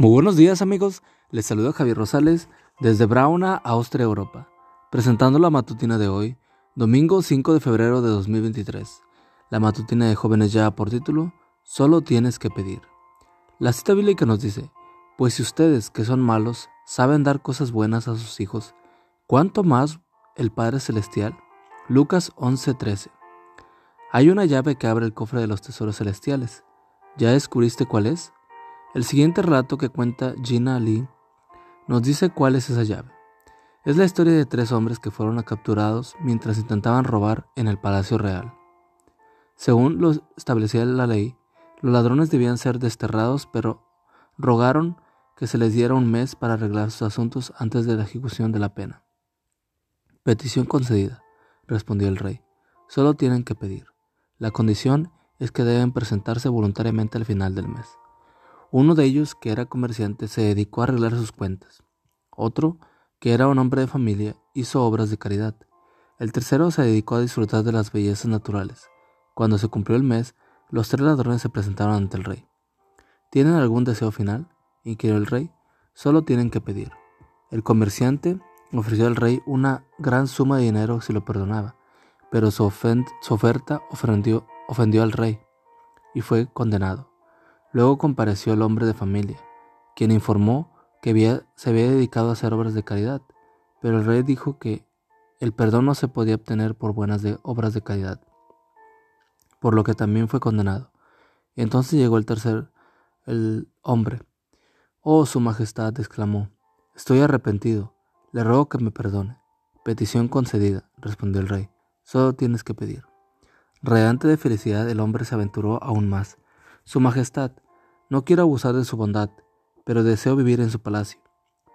Muy buenos días amigos, les saluda Javier Rosales desde Brauna, Austria, Europa, presentando la matutina de hoy, domingo 5 de febrero de 2023. La matutina de jóvenes ya por título, Solo tienes que pedir. La cita bíblica nos dice, pues si ustedes que son malos saben dar cosas buenas a sus hijos, ¿cuánto más el Padre Celestial? Lucas 11:13. Hay una llave que abre el cofre de los tesoros celestiales. ¿Ya descubriste cuál es? El siguiente relato que cuenta Gina Lee nos dice cuál es esa llave. Es la historia de tres hombres que fueron capturados mientras intentaban robar en el Palacio Real. Según lo establecía la ley, los ladrones debían ser desterrados, pero rogaron que se les diera un mes para arreglar sus asuntos antes de la ejecución de la pena. Petición concedida, respondió el rey. Solo tienen que pedir. La condición es que deben presentarse voluntariamente al final del mes. Uno de ellos, que era comerciante, se dedicó a arreglar sus cuentas. Otro, que era un hombre de familia, hizo obras de caridad. El tercero se dedicó a disfrutar de las bellezas naturales. Cuando se cumplió el mes, los tres ladrones se presentaron ante el rey. ¿Tienen algún deseo final? inquirió el rey. Solo tienen que pedir. El comerciante ofreció al rey una gran suma de dinero si lo perdonaba, pero su, oferta ofendió, al rey y fue condenado. Luego compareció el hombre de familia, quien informó que se había dedicado a hacer obras de caridad, pero el rey dijo que el perdón no se podía obtener por buenas obras de caridad, por lo que también fue condenado. Entonces llegó el tercer el hombre. Oh, su majestad, exclamó, estoy arrepentido, le ruego que me perdone. Petición concedida, respondió el rey, solo tienes que pedir. Radiante de felicidad, el hombre se aventuró aún más. Su Majestad, no quiero abusar de su bondad, pero deseo vivir en su palacio.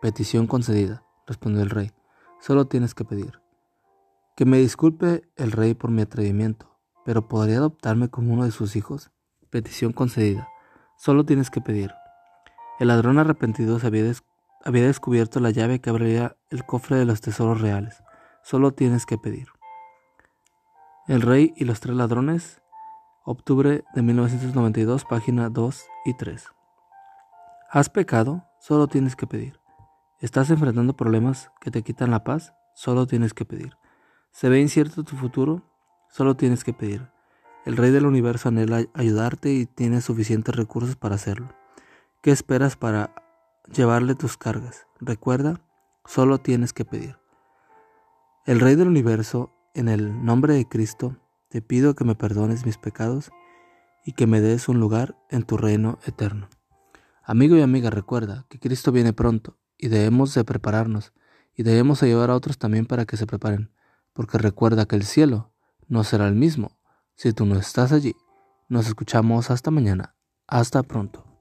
Petición concedida, respondió el rey. Solo tienes que pedir. Que me disculpe el rey por mi atrevimiento, pero ¿podría adoptarme como uno de sus hijos? Petición concedida. Solo tienes que pedir. El ladrón arrepentido había, había descubierto la llave que abriría el cofre de los tesoros reales. Solo tienes que pedir. El rey y los tres ladrones Octubre de 1992, página 2 y 3. ¿Has pecado? Solo tienes que pedir. ¿Estás enfrentando problemas que te quitan la paz? Solo tienes que pedir. ¿Se ve incierto tu futuro? Solo tienes que pedir. El Rey del Universo anhela ayudarte y tiene suficientes recursos para hacerlo. ¿Qué esperas para llevarle tus cargas? Recuerda, solo tienes que pedir. El Rey del Universo, en el nombre de Cristo, te pido que me perdones mis pecados y que me des un lugar en tu reino eterno. Amigo y amiga, recuerda que Cristo viene pronto y debemos de prepararnos y debemos ayudar a otros también para que se preparen, porque recuerda que el cielo no será el mismo si tú no estás allí. Nos escuchamos hasta mañana. Hasta pronto.